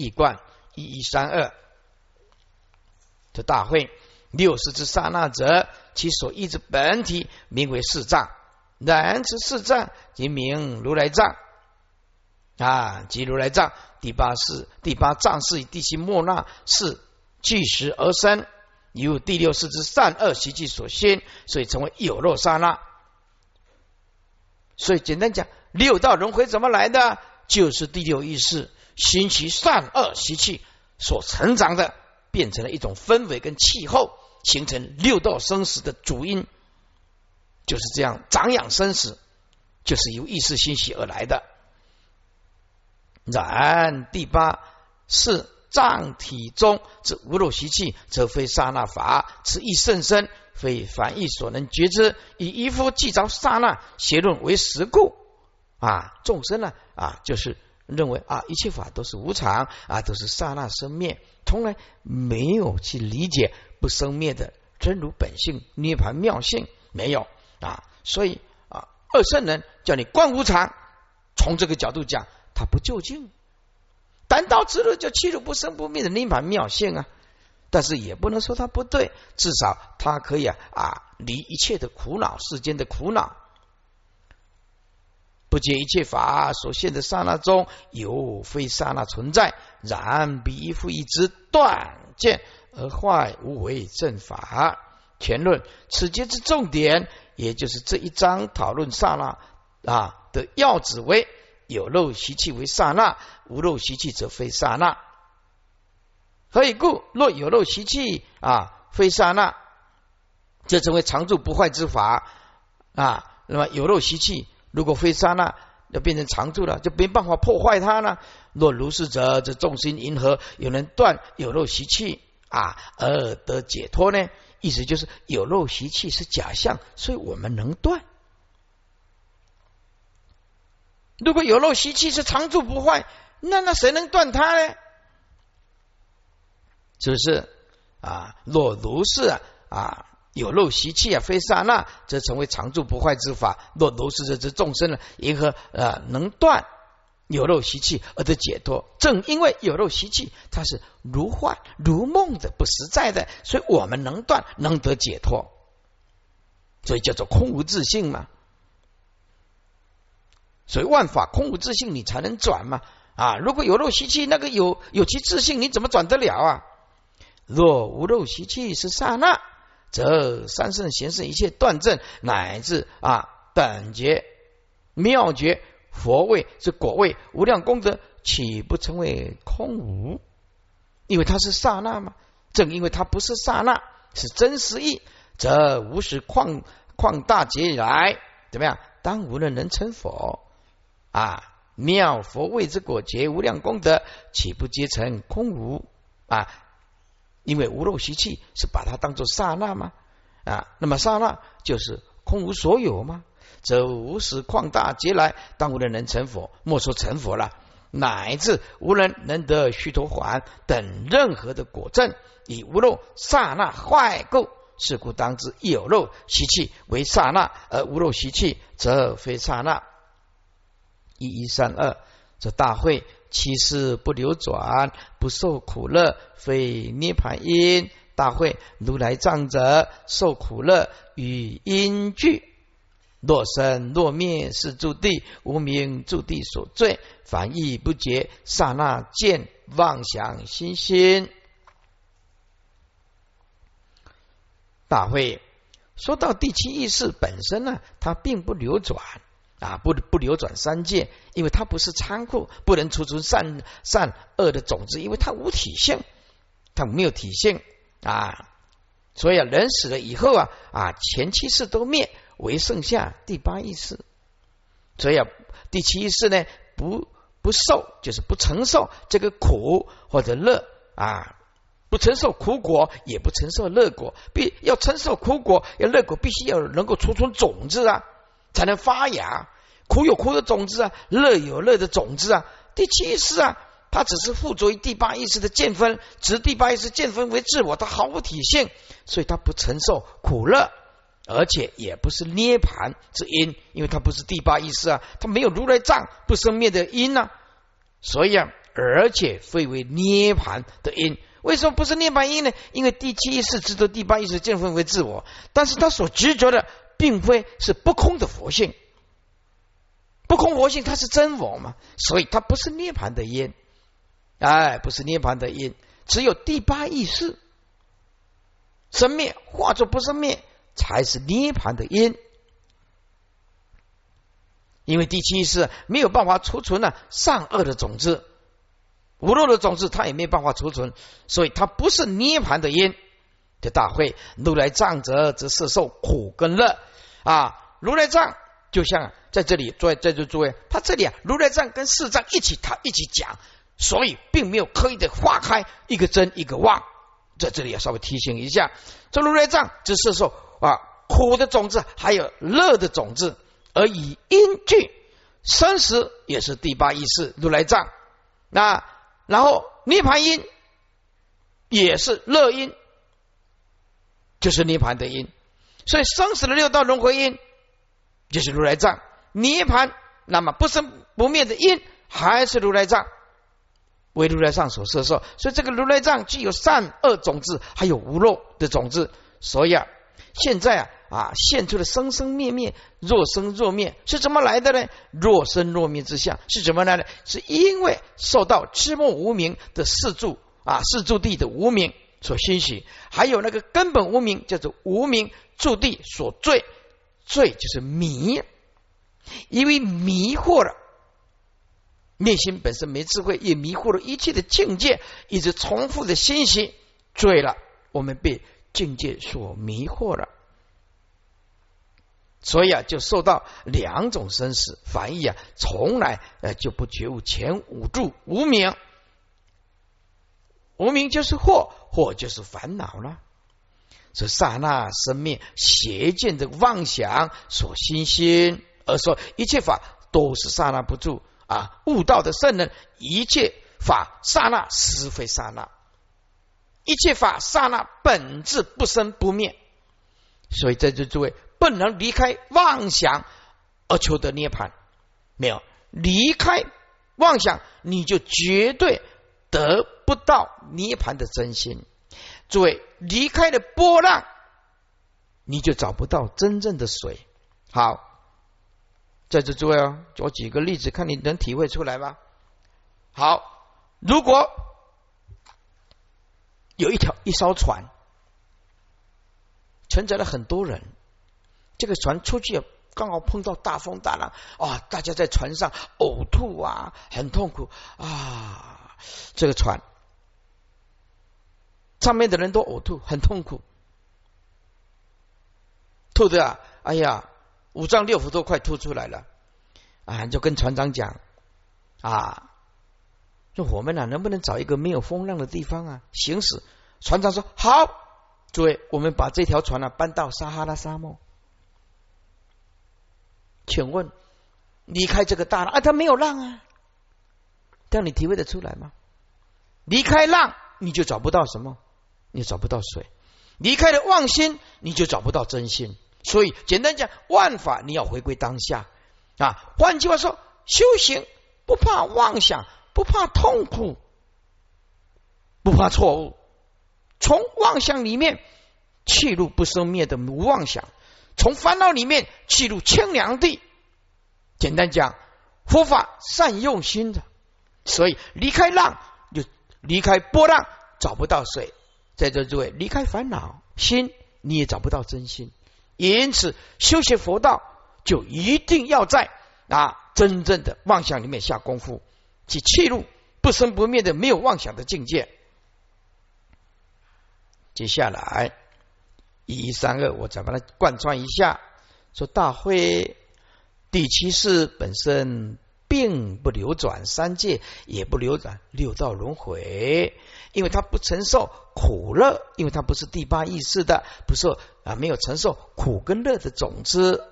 一贯一一三二。这大会六十之刹那者，其所依之本体名为四藏，然之四藏即名如来藏啊，即如来藏。第八世第八藏是以第七莫那是聚实而生，由第六世之善恶习气所先，所以成为有漏刹那。所以简单讲，六道轮回怎么来的？就是第六意识兴起善恶习气所成长的。变成了一种氛围跟气候，形成六道生死的主因，就是这样长养生死，就是由意识欣喜而来的。然第八是藏体中之无漏习气，则非刹那法，此亦甚深，非凡意所能觉知。以一夫既着刹那邪论为实故啊，众生呢啊，就是认为啊，一切法都是无常啊，都是刹那生灭。从来没有去理解不生灭的真如本性、涅盘妙性，没有啊，所以啊，二圣人叫你观无常，从这个角度讲，他不究竟，单刀直入就切入不生不灭的涅盘妙性啊，但是也不能说他不对，至少他可以啊啊离一切的苦恼，世间的苦恼。不解一切法所现的刹那中有非刹那存在，然彼一复一之断见而坏无为正法。前论此节之重点，也就是这一章讨论刹那啊的要旨为有漏习气为刹那，无漏习气则非刹那。何以故？若有漏习气啊非刹那，就成为常住不坏之法啊。那么有漏习气。如果非沙那要变成常住了，就没办法破坏它了。若如是者，这众生因何有人断有漏习气啊而得解脱呢？意思就是有漏习气是假象，所以我们能断。如果有漏习气是常住不坏，那那谁能断它呢？是不是啊？若如是啊？有漏习气啊，非刹那，则成为常住不坏之法。若如是者之众生呢，因何呃能断有漏习气而得解脱？正因为有漏习气，它是如幻如梦的不实在的，所以我们能断，能得解脱。所以叫做空无自性嘛。所以万法空无自性，你才能转嘛啊！如果有漏习气，那个有有其自性，你怎么转得了啊？若无漏习气是刹那。则三圣贤圣一切断证，乃至啊等觉妙觉佛位之果位无量功德，岂不成为空无？因为它是刹那嘛。正因为它不是刹那，是真实意，则无始旷旷大劫以来，怎么样？当无人能成佛啊！妙佛位之果结无量功德，岂不皆成空无啊？因为无漏习气是把它当做刹那吗？啊，那么刹那就是空无所有吗？则无始旷大劫来，当无人能成佛，莫说成佛了，乃至无人能得须陀洹等任何的果证，以无漏刹那坏垢，是故当知有漏习气为刹那，而无漏习气则非刹那。一一三二，这大会。其事不流转，不受苦乐，非涅盘因。大会如来藏者受苦乐与因具。若生若灭是诸地无名诸地所罪，凡意不绝，刹那见妄想心心。大会说到第七意识本身呢，它并不流转。啊，不不流转三界，因为它不是仓库，不能储存善善恶的种子，因为它无体性，它没有体性啊。所以啊，人死了以后啊啊，前七世都灭，唯剩下第八意识。所以啊，第七意识呢，不不受，就是不承受这个苦或者乐啊，不承受苦果，也不承受乐果。必要承受苦果，要乐果，必须要能够储存种子啊。才能发芽，苦有苦的种子啊，乐有乐的种子啊。第七意识啊，它只是附着于第八意识的见分，执第八意识见分为自我，它毫无体现，所以它不承受苦乐，而且也不是涅盘之因，因为它不是第八意识啊，它没有如来藏不生灭的因啊。所以啊，而且非为涅盘的因。为什么不是涅盘因呢？因为第七意识执着第八意识见分为自我，但是他所执着的并非是不空的佛性，不空佛性它是真我嘛，所以它不是涅盘的因，哎，不是涅盘的因，只有第八意识。生灭化作不生灭，才是涅盘的因。因为第七意识没有办法储存了善恶的种子。无漏的种子，它也没办法储存，所以它不是涅盘的因。这大会，如来藏者则是受苦跟乐啊！如来藏就像在这里，在在座诸位，他这里啊，如来藏跟四藏一起谈，一起讲，所以并没有刻意的划开一个真一个妄。在这里要稍微提醒一下，这如来藏只是说啊苦的种子，还有乐的种子，而以因具生死也是第八意识如来藏那。然后涅盘因也是乐因，就是涅盘的因，所以生死的六道轮回因就是如来藏涅盘，那么不生不灭的因还是如来藏为如来藏所设受，所以这个如来藏具有善恶种子，还有无漏的种子，所以啊，现在啊。啊，现出了生生灭灭，若生若灭，是怎么来的呢？若生若灭之相是怎么来的？是因为受到知末无名的四柱啊，四柱地的无名所欣喜，还有那个根本无名叫做无名注地所罪，罪就是迷，因为迷惑了内心本身没智慧，也迷惑了一切的境界，一直重复的信息，罪了，我们被境界所迷惑了。所以啊，就受到两种生死。反义啊，从来呃就不觉悟前五住无名，无名就是惑，惑就是烦恼了。是刹那生灭邪见的妄想所心心，而说一切法都是刹那不住啊！悟道的圣人，一切法刹那实非刹那，一切法刹那本质不生不灭。所以在这诸位。不能离开妄想而求得涅槃，没有离开妄想，你就绝对得不到涅槃的真心。诸位离开了波浪，你就找不到真正的水。好，在这诸位哦，我举个例子，看你能体会出来吗？好，如果有一条一艘船，承载了很多人。这个船出去刚好碰到大风大浪啊！大家在船上呕吐啊，很痛苦啊！这个船上面的人都呕吐，很痛苦，吐的啊！哎呀，五脏六腑都快吐出来了啊！就跟船长讲啊，说我们啊，能不能找一个没有风浪的地方啊行驶？船长说好，诸位，我们把这条船呢搬到撒哈拉沙漠。请问，离开这个大浪啊，它没有浪啊，这样你体会得出来吗？离开浪，你就找不到什么，你找不到水；离开了妄心，你就找不到真心。所以，简单讲，万法你要回归当下啊。换句话说，修行不怕妄想，不怕痛苦，不怕错误，从妄想里面弃入不生灭的无妄想。从烦恼里面弃入清凉地，简单讲，佛法善用心的，所以离开浪就离开波浪，找不到水。在座诸位，离开烦恼心，你也找不到真心。因此，修学佛道就一定要在啊真正的妄想里面下功夫，去切入不生不灭的没有妄想的境界。接下来。一三二，我再把它贯穿一下。说大会第七世本身并不流转三界，也不流转六道轮回，因为它不承受苦乐，因为它不是第八意识的，不是啊，没有承受苦跟乐的种子，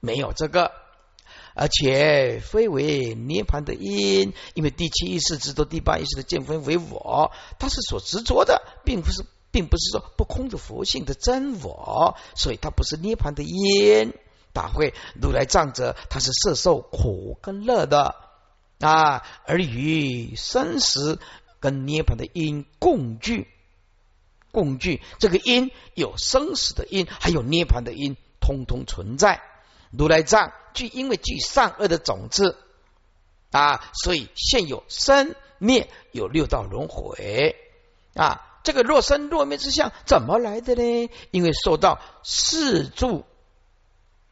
没有这个，而且非为涅盘的因，因为第七意识执着第八意识的见分为我，它是所执着的，并不是。并不是说不空的佛性的真我，所以它不是涅盘的因。大会如来藏者，他是摄受苦跟乐的啊，而与生死跟涅盘的因共聚，共聚。这个因有生死的因，还有涅盘的因，通通存在。如来藏具因为具善恶的种子啊，所以现有生灭，有六道轮回啊。这个若生若灭之相怎么来的呢？因为受到四柱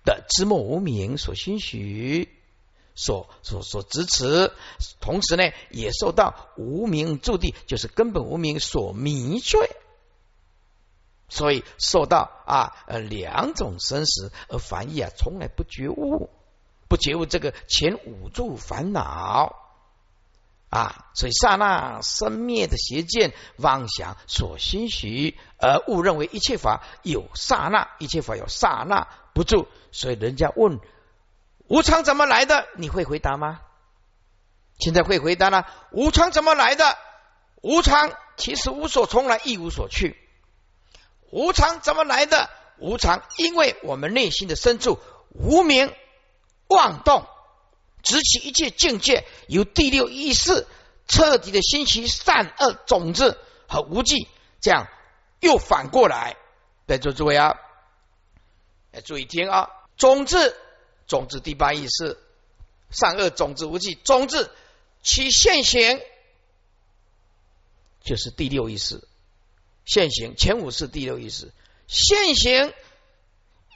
的知末无名所心许。所所所支持，同时呢，也受到无名注地，就是根本无名所迷醉，所以受到啊呃两种生死而凡意啊，从来不觉悟，不觉悟这个前五住烦恼啊，所以刹那生灭的邪见妄想所心许，而误认为一切法有刹那，一切法有刹那不住，所以人家问。无常怎么来的？你会回答吗？现在会回答了。无常怎么来的？无常其实无所从来，亦无所去。无常怎么来的？无常，因为我们内心的深处无名妄动，执起一切境界，由第六意识彻底的兴起善恶种子和无记，这样又反过来。在座诸位啊，要注意听啊，种子。种子第八意识，善恶种子无记，种子其现行就是第六意识，现行前五是第六意识，现行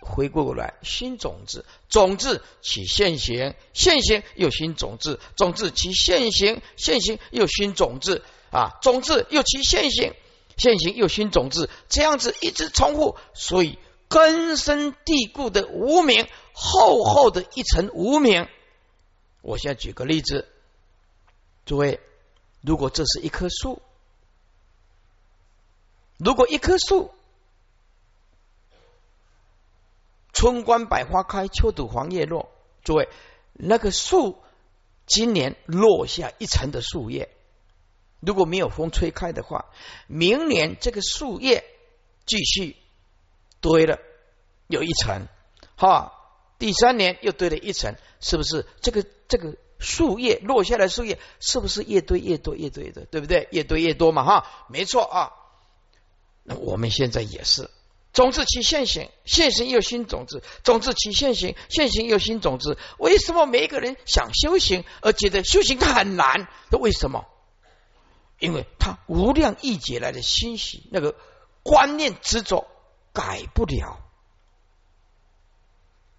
回过过来新种子，种子起现行，现行又新种子，种子起现行，现行又新种子啊，种子又起现行，现行又新种子，这样子一直重复，所以。根深蒂固的无名，厚厚的一层无名。我现在举个例子，诸位，如果这是一棵树，如果一棵树，春观百花开，秋睹黄叶落，诸位，那个树今年落下一层的树叶，如果没有风吹开的话，明年这个树叶继续。堆了有一层，哈，第三年又堆了一层，是不是？这个这个树叶落下来，树叶是不是越堆越多，越堆的，对不对？越堆越多嘛，哈，没错啊。那我们现在也是，种子起现行，现行又新种子，种子起现行，现行又新种子。为什么每一个人想修行，而觉得修行它很难？那为什么？因为他无量亿劫来的欣喜，那个观念执着。改不了，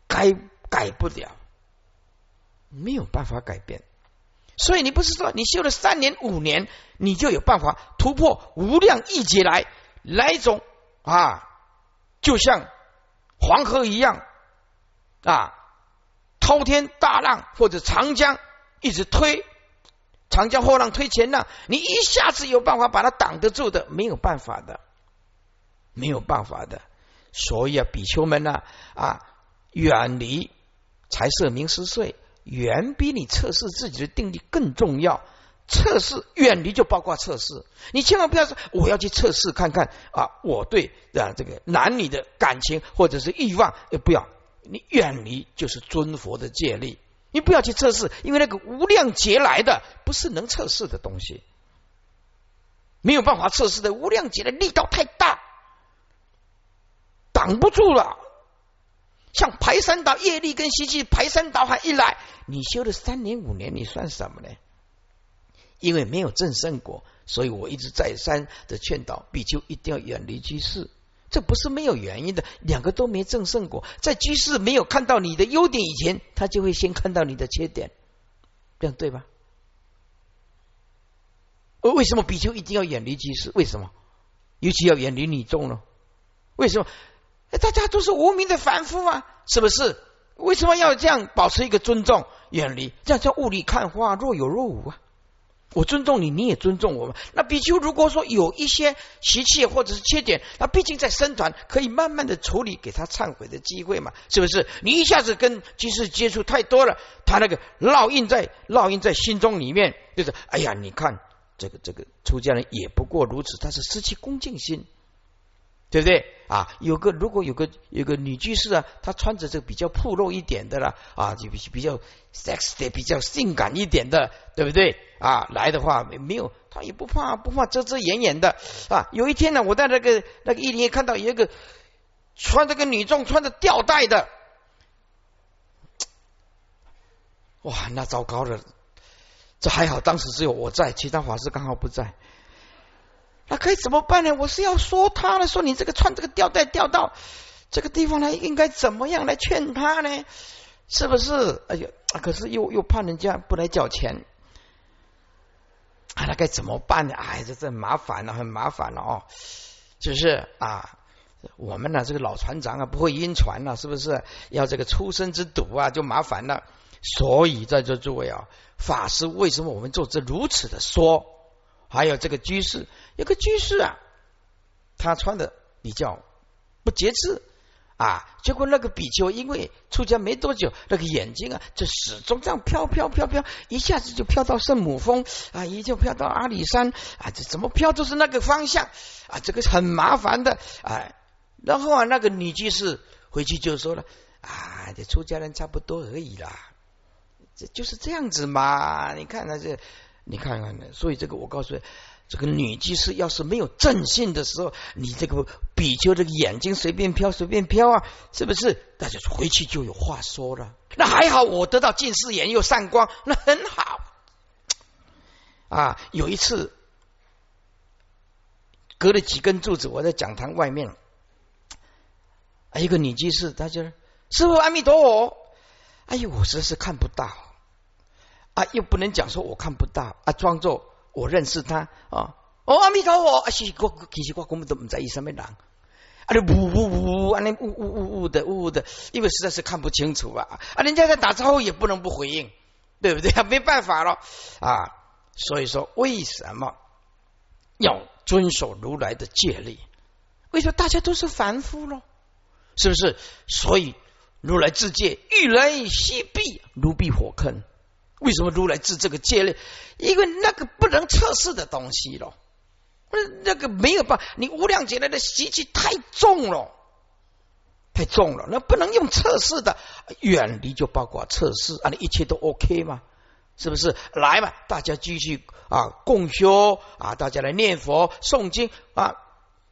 改改不了，没有办法改变。所以你不是说你修了三年五年，你就有办法突破无量亿劫来来一种啊，就像黄河一样啊，滔天大浪或者长江一直推，长江后浪推前浪，你一下子有办法把它挡得住的？没有办法的。没有办法的，所以啊，比丘们呢啊，远离财色名食睡，远比你测试自己的定力更重要。测试远离就包括测试，你千万不要说我要去测试看看啊，我对啊这个男女的感情或者是欲望，也不要你远离就是尊佛的戒律，你不要去测试，因为那个无量劫来的不是能测试的东西，没有办法测试的无量劫的力道太大。挡不住了，像排山倒业力跟习气排山倒海一来，你修了三年五年，你算什么呢？因为没有正圣果，所以我一直再三的劝导比丘一定要远离居士。这不是没有原因的，两个都没正圣果，在居士没有看到你的优点以前，他就会先看到你的缺点，这样对吧？为什么比丘一定要远离居士？为什么？尤其要远离女众呢？为什么？大家都是无名的凡夫啊，是不是？为什么要这样保持一个尊重、远离？这样叫雾里看花，若有若无啊！我尊重你，你也尊重我嘛。那比丘如果说有一些习气或者是缺点，那毕竟在僧团可以慢慢的处理，给他忏悔的机会嘛，是不是？你一下子跟居士接触太多了，他那个烙印在烙印在心中里面，就是哎呀，你看这个这个出家人也不过如此，他是失去恭敬心。对不对啊，有个如果有个有个女居士啊，她穿着这个比较暴露一点的了啊，就比比较 sex 的比较性感一点的，对不对啊？来的话没没有，她也不怕不怕遮遮掩掩的啊。有一天呢，我在那个那个一林看到一个穿这个女装穿着吊带的，哇，那糟糕了。这还好，当时只有我在，其他法师刚好不在。那可以怎么办呢？我是要说他呢，说你这个穿这个吊带吊到这个地方来，应该怎么样来劝他呢？是不是？哎呀，可是又又怕人家不来缴钱，啊，那该怎么办呢？哎，这这麻烦了，很麻烦了哦。就是啊，我们呢这个老船长啊，不会晕船了，是不是？要这个出生之赌啊，就麻烦了。所以在这诸位啊。法师为什么我们做这如此的说？还有这个居士，有个居士啊，他穿的比较不节制啊，结果那个比丘因为出家没多久，那个眼睛啊就始终这样飘飘飘飘，一下子就飘到圣母峰啊，一就飘到阿里山啊，这怎么飘都是那个方向啊，这个很麻烦的啊。然后啊，那个女居士回去就说了啊，这出家人差不多而已啦。这就是这样子嘛？你看，那这，你看看，所以这个我告诉你，这个女居士要是没有正信的时候，你这个比丘这个眼睛随便飘随便飘啊，是不是？大家回去就有话说了。那还好，我得到近视眼又散光，那很好。啊，有一次隔了几根柱子，我在讲堂外面，啊一个女居士，她就师傅阿弥陀佛。哎呦，我实是看不到啊，又不能讲说我看不到啊，装作我认识他啊。哦，阿弥陀佛，啊，其实我其实我根本都不在意什么人，啊，你呜呜呜，啊，你呜呜呜呜的呜呜的，因为实在是看不清楚啊啊，人家在打招呼也不能不回应，对不对？没办法了啊。所以说，为什么要遵守如来的戒律？为什么大家都是凡夫咯？是不是？所以。如来自戒，遇雷西避，如避火坑。为什么如来自这个戒呢？因为那个不能测试的东西了，那个没有办法。你无量劫来的习气太重了，太重了，那不能用测试的。远离就包括测试啊，你一切都 OK 吗？是不是？来嘛，大家继续啊，共修啊，大家来念佛、诵经啊。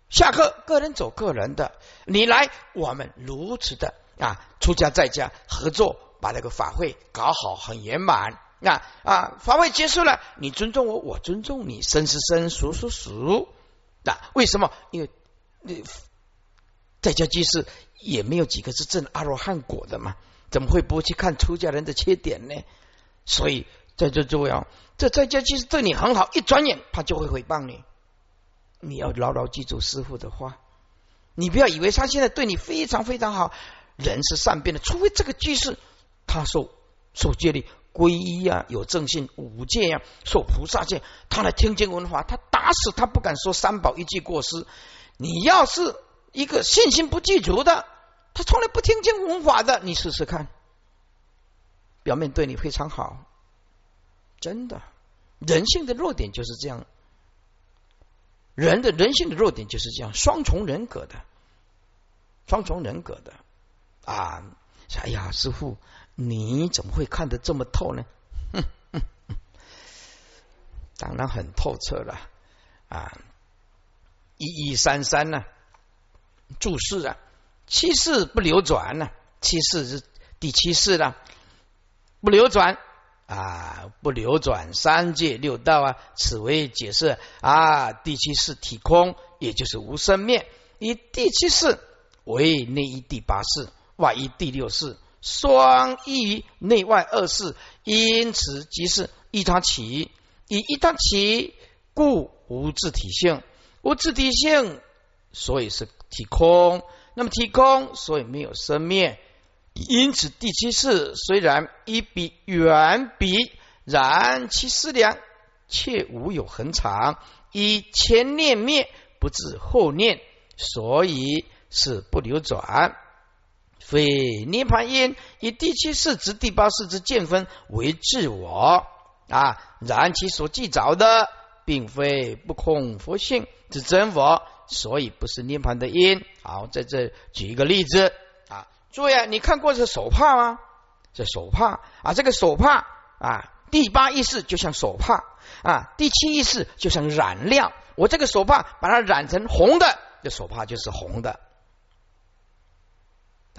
下课，个人走个人的，你来，我们如此的。啊，出家在家合作，把那个法会搞好，很圆满。啊啊，法会结束了，你尊重我，我尊重你，生是生，熟是熟。那为什么？因为你在家居士也没有几个是证阿罗汉果的嘛，怎么会不去看出家人的缺点呢？所以在这重要，这在家居士对你很好，一转眼他就会诽谤你。你要牢牢记住师傅的话，你不要以为他现在对你非常非常好。人是善变的，除非这个居士他受受戒律皈依啊，有正信五戒呀，受菩萨戒，他来听经闻法，他打死他不敢说三宝一句过失。你要是一个信心不具足的，他从来不听经闻法的，你试试看，表面对你非常好，真的，人性的弱点就是这样，人的人性的弱点就是这样，双重人格的，双重人格的。啊！哎呀，师傅，你怎么会看得这么透呢？哼哼，当然很透彻了啊！一一三三呢？注释啊，七世不流转呢？七世是第七世了，不流转啊，不流转三界六道啊，此为解释啊。第七世体空，也就是无生面，以第七世为内一第八世。外一第六世，双依内外二世，因此即是一他起，以一他起，故无自体性，无自体性，所以是体空。那么体空，所以没有生灭。因此第七世虽然一比远比，然其思量却无有恒常，以前念灭，不至后念，所以是不流转。非涅盘因，以第七世之第八世之见分为自我啊，然其所记着的，并非不空佛性之真佛，所以不是涅盘的因。好，在这举一个例子啊，注意啊，你看过这手帕吗？这手帕啊，这个手帕啊，第八意识就像手帕啊，第七意识就像染料。我这个手帕把它染成红的，这手帕就是红的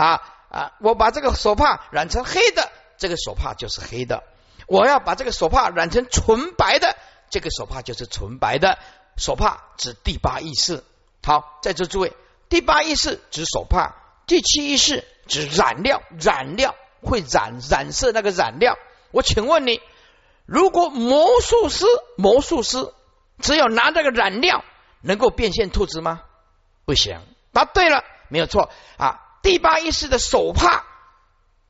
啊啊！我把这个手帕染成黑的，这个手帕就是黑的。我要把这个手帕染成纯白的，这个手帕就是纯白的。手帕指第八意识。好，在这诸位，第八意识指手帕，第七意识指染料，染料。会染染色那个染料，我请问你，如果魔术师魔术师只有拿这个染料能够变现兔子吗？不行。答对了，没有错啊。第八意识的手帕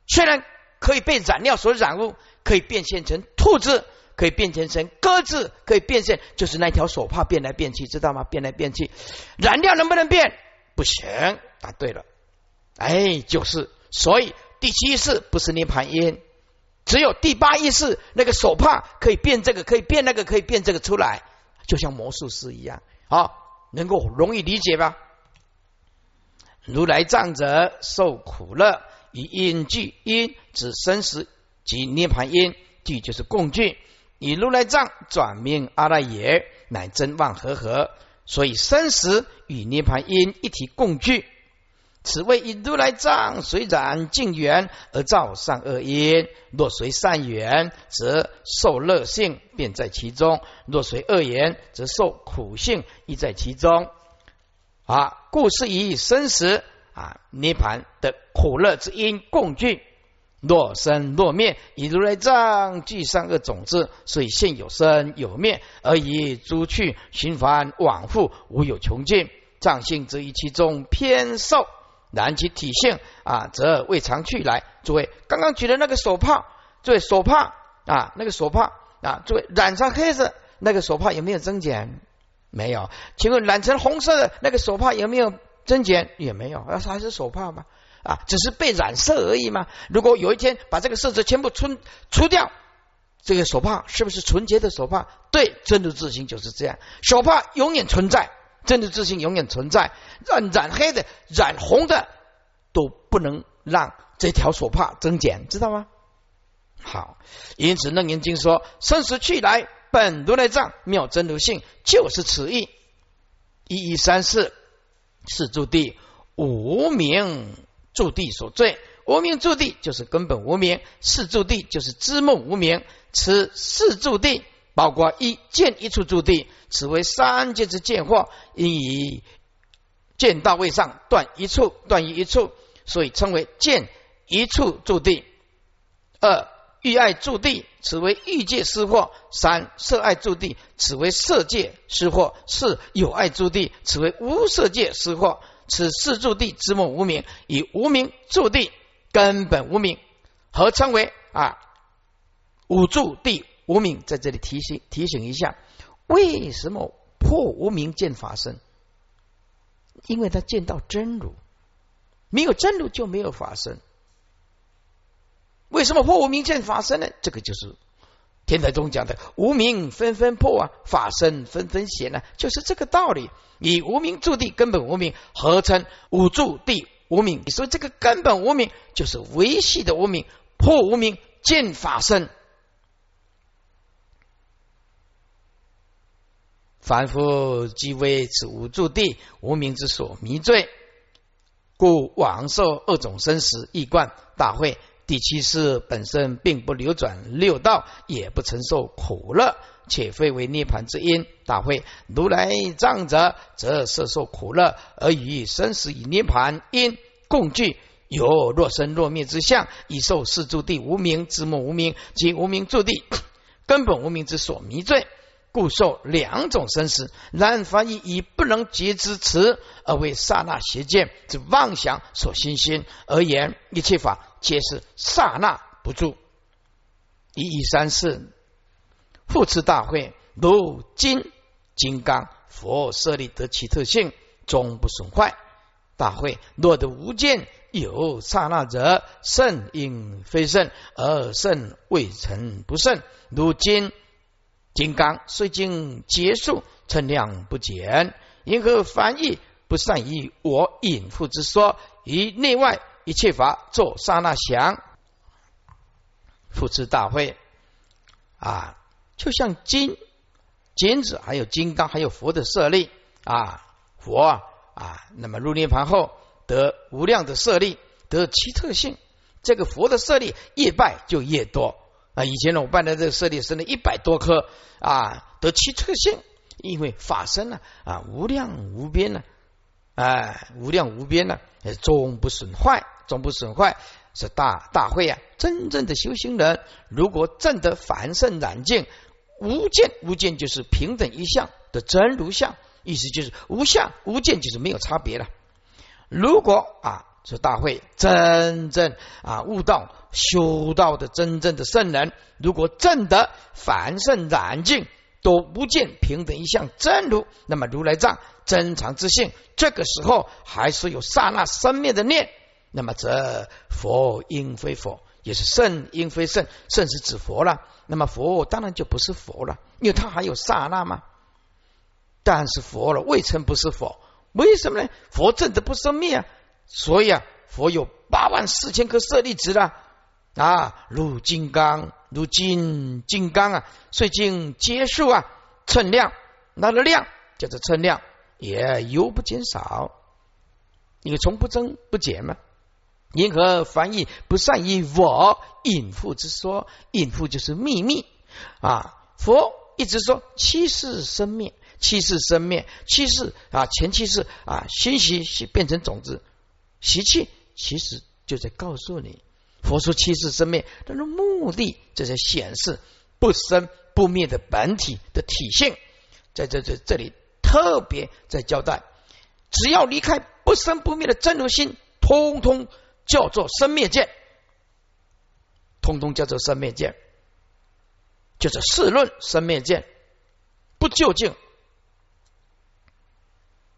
虽然可以被染料所染污，可以变现成兔子，可以变现成鸽子，可以变现就是那条手帕变来变去，知道吗？变来变去，染料能不能变？不行。答对了，哎，就是所以。第七意识不是涅盘因，只有第八意识那个手帕可以变这个，可以变那个，可以变这个出来，就像魔术师一样，好，能够容易理解吧？如来藏者受苦乐，以因具因指生死及涅盘因，具就是共具，以如来藏转命阿赖耶，乃真妄和合，所以生死与涅盘因一体共具。此谓以如来藏随染净缘而造善恶因，若随善缘，则受乐性便在其中；若随恶缘，则受苦性亦在其中。啊，故是以生死啊涅盘的苦乐之因共聚，若生若灭，以如来藏具三恶种子，所以现有生有灭，而以诸趣循环往复，无有穷尽。藏性则于其中偏受。然其体性啊，则未尝去来。诸位刚刚举的那个手帕，诸位手帕啊，那个手帕啊，诸位染上黑色，那个手帕有没有增减？没有。请问染成红色的那个手帕有没有增减？也没有，那还是手帕吗？啊，只是被染色而已嘛。如果有一天把这个色泽全部除除掉，这个手帕是不是纯洁的手帕？对，真如自性就是这样，手帕永远存在。真的自信永远存在，染染黑的、染红的都不能让这条手帕增减，知道吗？好，因此《楞严经》说：“生死去来，本如来藏，妙真如性，就是此意。”一一三四是诸地无名诸地所罪，无名诸地就是根本无名，四诸地就是知梦无名，此四诸地。包括一见一处住地，此为三界之见惑，应以见到位上断一处，断于一处，所以称为见一处住地。二欲爱住地，此为欲界失惑；三色爱住地，此为色界失惑；四有爱住地，此为无色界失惑。此四住地之末无名，以无名住地根本无名，合称为啊五住地。无名在这里提醒提醒一下，为什么破无名见法身？因为他见到真如，没有真如就没有法身。为什么破无名见法身呢？这个就是天台宗讲的无名纷纷破啊，法身纷纷显啊，就是这个道理。以无名住地根本无名，合称五住地无名。你说这个根本无名就是维系的无名，破无名见法身。凡夫即为此无住地无名之所迷罪，故往受二种生死异贯。大会第七世本身并不流转六道，也不承受苦乐，且非为涅盘之因。大会如来藏者，则摄受苦乐，而与生死与涅盘因共聚，有若生若灭之相，以受四诸地无名之末无名及无名诸地根本无名之所迷罪。故受两种生死，然凡以以不能觉之词，而为刹那邪见之妄想所心心而言，一切法皆是刹那不住。一一三四，复次大会，如金金刚佛舍利得其特性，终不损坏。大会若得无见，有刹那者，圣应非圣，而圣未成不圣，如今。金刚虽经结束，称量不减，因何翻译不善于我隐复之说？以内外一切法作刹那想，复持大会啊，就像金金子，还有金刚，还有佛的舍利啊，佛啊，那么入涅盘后得无量的舍利，得七特性。这个佛的舍利越拜就越多啊！以前呢，我拜的这个舍利生了一百多颗啊，得七特性，因为法身呢啊无量无边呢，哎无量无边呢，终不损坏，终不损坏是大大会啊！真正的修行人，如果证得凡圣染净无见，无见就是平等一相的真如相，意思就是无相无见就是没有差别了。如果啊。是大会真正啊悟道修道的真正的圣人，如果证得凡圣染净都不见平等一项真如，那么如来藏真常之性，这个时候还是有刹那生灭的念，那么则佛应非佛，也是圣应非圣，圣是指佛了。那么佛当然就不是佛了，因为他还有刹那嘛。但是佛了未曾不是佛，为什么呢？佛证的不生灭啊。所以啊，佛有八万四千颗舍利子了，啊如金刚，如金金刚啊，所以经结束啊，称量，那个量叫做称量，也犹不减少，因为从不增不减嘛。因何翻译不善于我隐复之说？隐复就是秘密啊。佛一直说七世生灭，七世生灭，七世啊，前七世啊，信息变成种子。习气其实就在告诉你，佛说七世生灭，它的目的就是显示不生不灭的本体的体性，在这这这里特别在交代，只要离开不生不灭的真如心，通通叫做生灭见，通通叫做生灭见，就是世论生灭见，不究竟，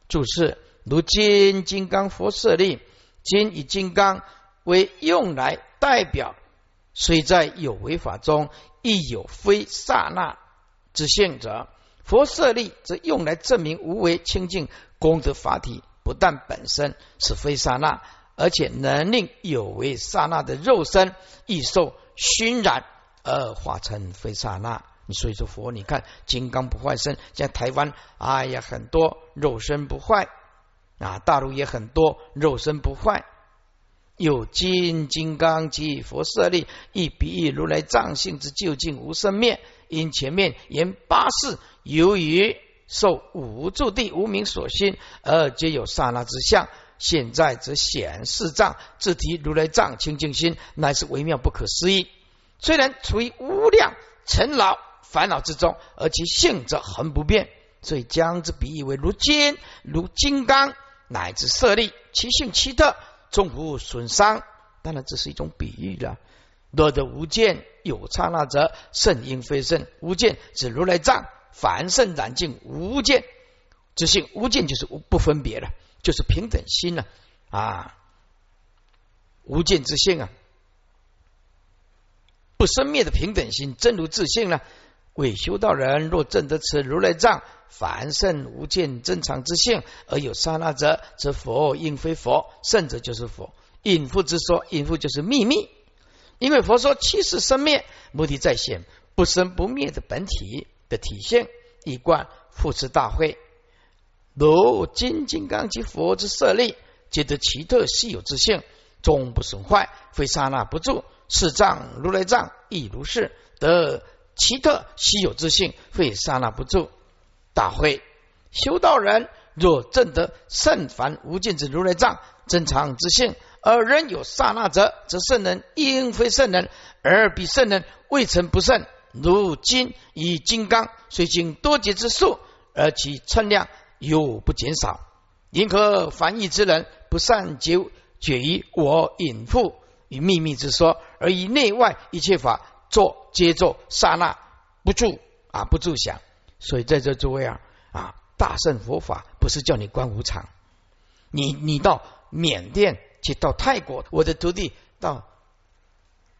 注释如今金刚佛舍利。今以金刚为用来代表，虽在有为法中，亦有非刹那之性者。佛舍利则用来证明无为清净功德法体，不但本身是非刹那，而且能令有为刹那的肉身亦受熏染而化成非刹那。所以说佛，你看金刚不坏身，像台湾，哎呀，很多肉身不坏。啊，大陆也很多，肉身不坏，有金金刚及佛舍利，亦比喻如来藏性之究竟无生灭。因前面言八世，由于受五住地无名所熏，而皆有刹那之相。现在则显示藏自提如来藏清净心，乃是微妙不可思议。虽然处于无量尘劳烦恼之中，而其性则恒不变，所以将之比喻为如金如金刚。乃至舍利，其性奇特，终无损伤。当然，这是一种比喻了。若得无见有刹那者，圣应非圣。无见指如来藏，凡圣染净无见之性。无见就是无不分别了，就是平等心了啊！无见之性啊，不生灭的平等心，真如自性了。为修道人若证得此如来藏凡圣无见正常之性，而有刹那者，则佛应非佛，圣者就是佛。隐复之说，隐复就是秘密。因为佛说七世生灭，目的在显不生不灭的本体的体现，一贯复持大会。如金金刚及佛之舍利，皆得奇特稀有之性，终不损坏，非刹那不住。是藏如来藏亦如是得。奇特稀有之性，会刹那不住。大会修道人若证得圣凡无尽之如来藏真常之性，而仍有刹那者，则圣人应非圣人，而彼圣人未曾不圣。如今以金刚虽经多劫之数，而其称量又不减少。因何凡异之人不善解决于我隐覆与秘密之说，而以内外一切法？做接做刹那不住啊不住想，所以在这诸位啊啊大圣佛法不是叫你观无常，你你到缅甸去到泰国，我的徒弟到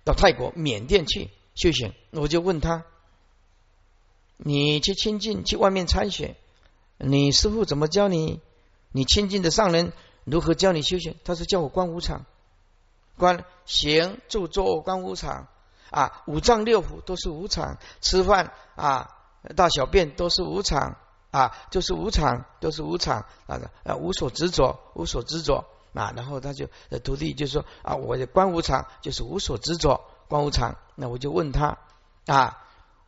到泰国缅甸去修行，我就问他，你去亲近去外面参选，你师傅怎么教你？你亲近的上人如何教你修行？他说叫我观无常，观行住坐观无常。啊，五脏六腑都是无常，吃饭啊，大小便都是无常啊，就是无常，都是无常啊啊，无所执着，无所执着啊。然后他就徒弟就说啊，我的观无常就是无所执着，观无常。那我就问他啊。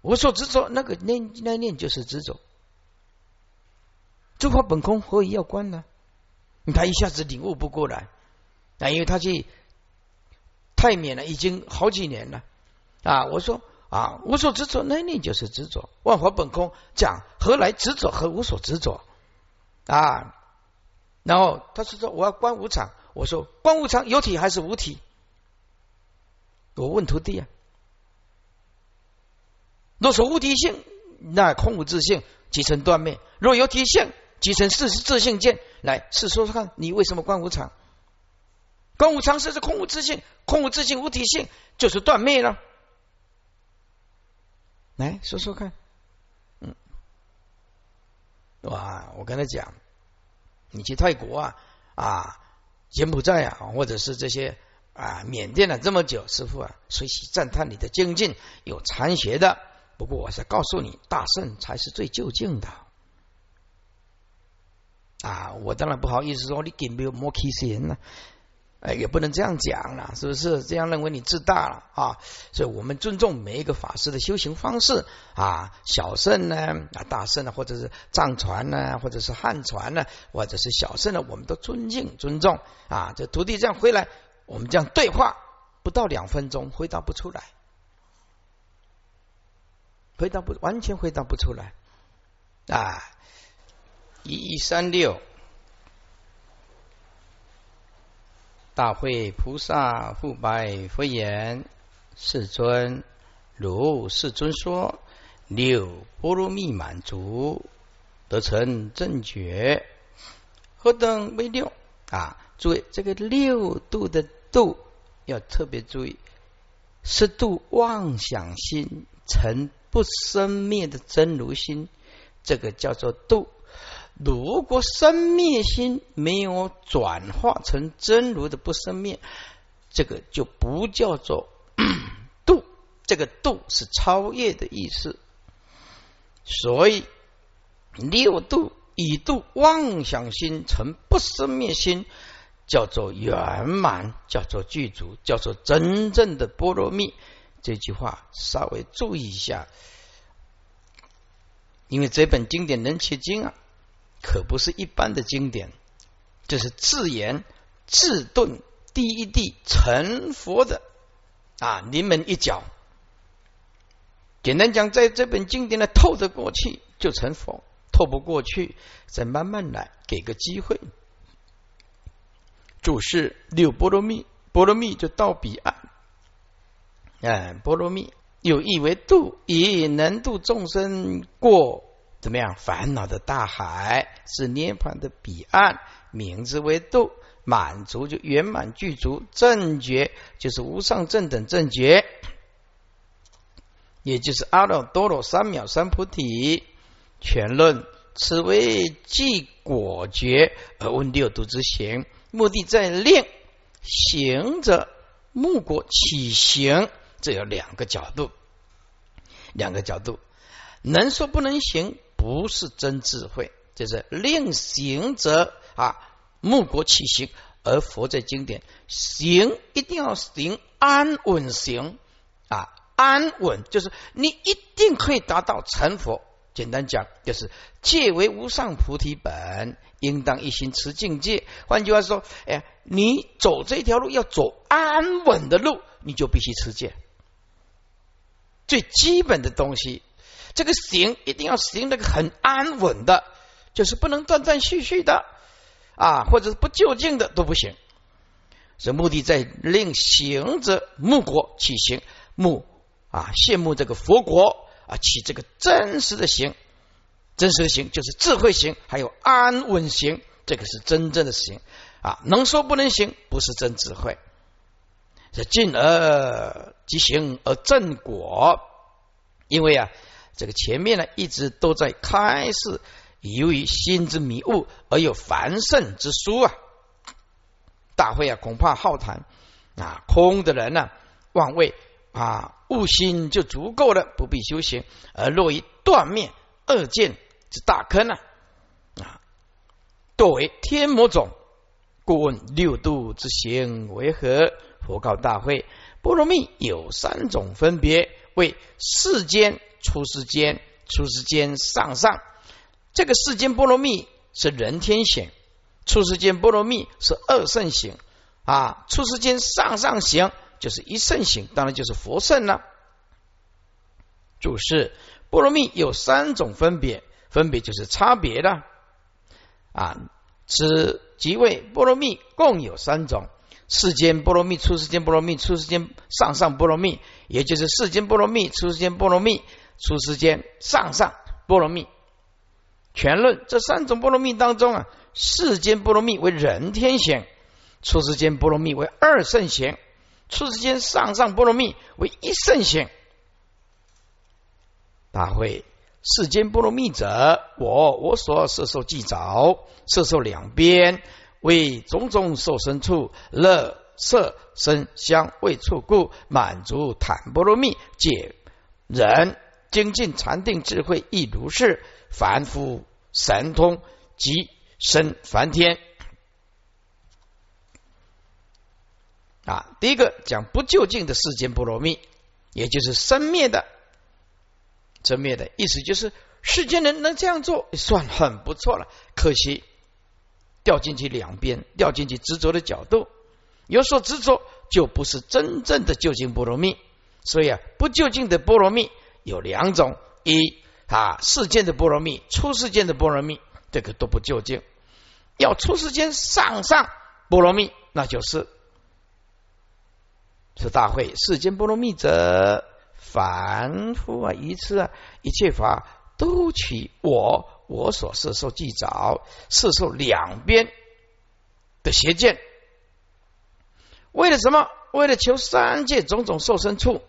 无所执着，那个念那念就是执着。诸法本空，何以要观呢？他一下子领悟不过来啊，因为他去太缅了，已经好几年了啊。我说啊，无所执着，那念就是执着。万法本空，讲何来执着和无所执着啊？然后他是说我要观无常，我说观无常有体还是无体？我问徒弟啊。若是无体性，那空无自性，即成断灭；若有体性，即成自自性见。来，试说说看，你为什么观无常？观无常是是空无自性，空无自性无体性，就是断灭了。来说说看，嗯，哇，我跟他讲，你去泰国啊啊，柬埔寨啊，或者是这些啊缅甸了这么久，师傅啊，随喜赞叹你的精进，有禅学的。不过我是告诉你，大圣才是最究竟的啊！我当然不好意思说你给没有莫欺人呢，哎，也不能这样讲了，是不是？这样认为你自大了啊！所以我们尊重每一个法师的修行方式啊，小圣呢啊，大圣呢，或者是藏传呢，或者是汉传呢，或者是小圣呢，我们都尊敬尊重啊！这徒弟这样回来，我们这样对话不到两分钟，回答不出来。回答不完全回答不出来啊！一一三六，大会菩萨复白佛言：“世尊，如世尊说，六波罗蜜满足，得成正觉。何等为六啊？注意，这个六度的度要特别注意，是度妄想心成。”不生灭的真如心，这个叫做度。如果生灭心没有转化成真如的不生灭，这个就不叫做 度。这个度是超越的意思。所以六度以度妄想心成不生灭心，叫做圆满，叫做具足，叫做真正的波罗蜜。这句话稍微注意一下，因为这本经典《能切经》啊，可不是一般的经典，这是自言自顿第一地成佛的啊临门一脚。简单讲，在这本经典呢，透得过去就成佛，透不过去再慢慢来，给个机会。注释六波罗蜜，波罗蜜就到彼岸。嗯，波罗蜜有意为度，以能度众生过怎么样烦恼的大海，是涅槃的彼岸，名字为度，满足就圆满具足，正觉就是无上正等正觉，也就是阿耨多罗三藐三菩提。全论此为即果觉而问六度之行，目的在令行者目果起行。这有两个角度，两个角度，能说不能行，不是真智慧，就是令行者啊，目国起行，而佛在经典行一定要行安稳行啊，安稳就是你一定可以达到成佛。简单讲，就是戒为无上菩提本，应当一心持境界。换句话说，哎，你走这条路要走安稳的路，你就必须持戒。最基本的东西，这个行一定要行那个很安稳的，就是不能断断续续的啊，或者是不就近的都不行。这目的在令行者目国起行，目啊羡慕这个佛国啊起这个真实的行，真实的行就是智慧行，还有安稳行，这个是真正的行啊。能说不能行，不是真智慧。这进而即行而正果，因为啊，这个前面呢一直都在开示由于心之迷雾而有繁盛之书啊！大会啊，恐怕浩谈啊，空的人呢，妄为啊，悟心就足够了，不必修行，而落于断灭二见之大坑啊！啊，多为天魔种。故问六度之行为何？佛告大会：波罗蜜有三种分别，为世间、出世间、出世间上上。这个世间波罗蜜是人天行，出世间波罗蜜是二圣行啊。出世间上上行就是一圣行，当然就是佛圣了。注释：波罗蜜有三种分别，分别就是差别的啊。此即为波罗蜜共有三种：世间波罗蜜、出世间波罗蜜、出世间上上波罗蜜，也就是世间波罗蜜、出世间波罗蜜、出世间上上波罗蜜。全论这三种波罗蜜当中啊，世间波罗蜜为人天行，出世间波罗蜜为二圣贤，出世间上上波罗蜜为一圣贤。大会。世间波罗蜜者，我我所摄受即着，摄受两边为种种受生处，乐色声香味触故，满足坦波罗蜜，解人精进禅定智慧亦如是，凡夫神通即生梵天。啊，第一个讲不究竟的世间波罗蜜，也就是生灭的。真灭的意思就是，世间人能这样做，算很不错了。可惜掉进去两边，掉进去执着的角度，有所执着，就不是真正的究竟波罗蜜。所以啊，不究竟的波罗蜜有两种：一啊，世间的波罗蜜，出世间的波罗蜜，这个都不究竟。要出世间上上波罗蜜，那就是是大会世间波罗蜜者。凡夫啊，一次啊，一切法都取我我所摄受即着，摄受两边的邪见，为了什么？为了求三界种种受身处，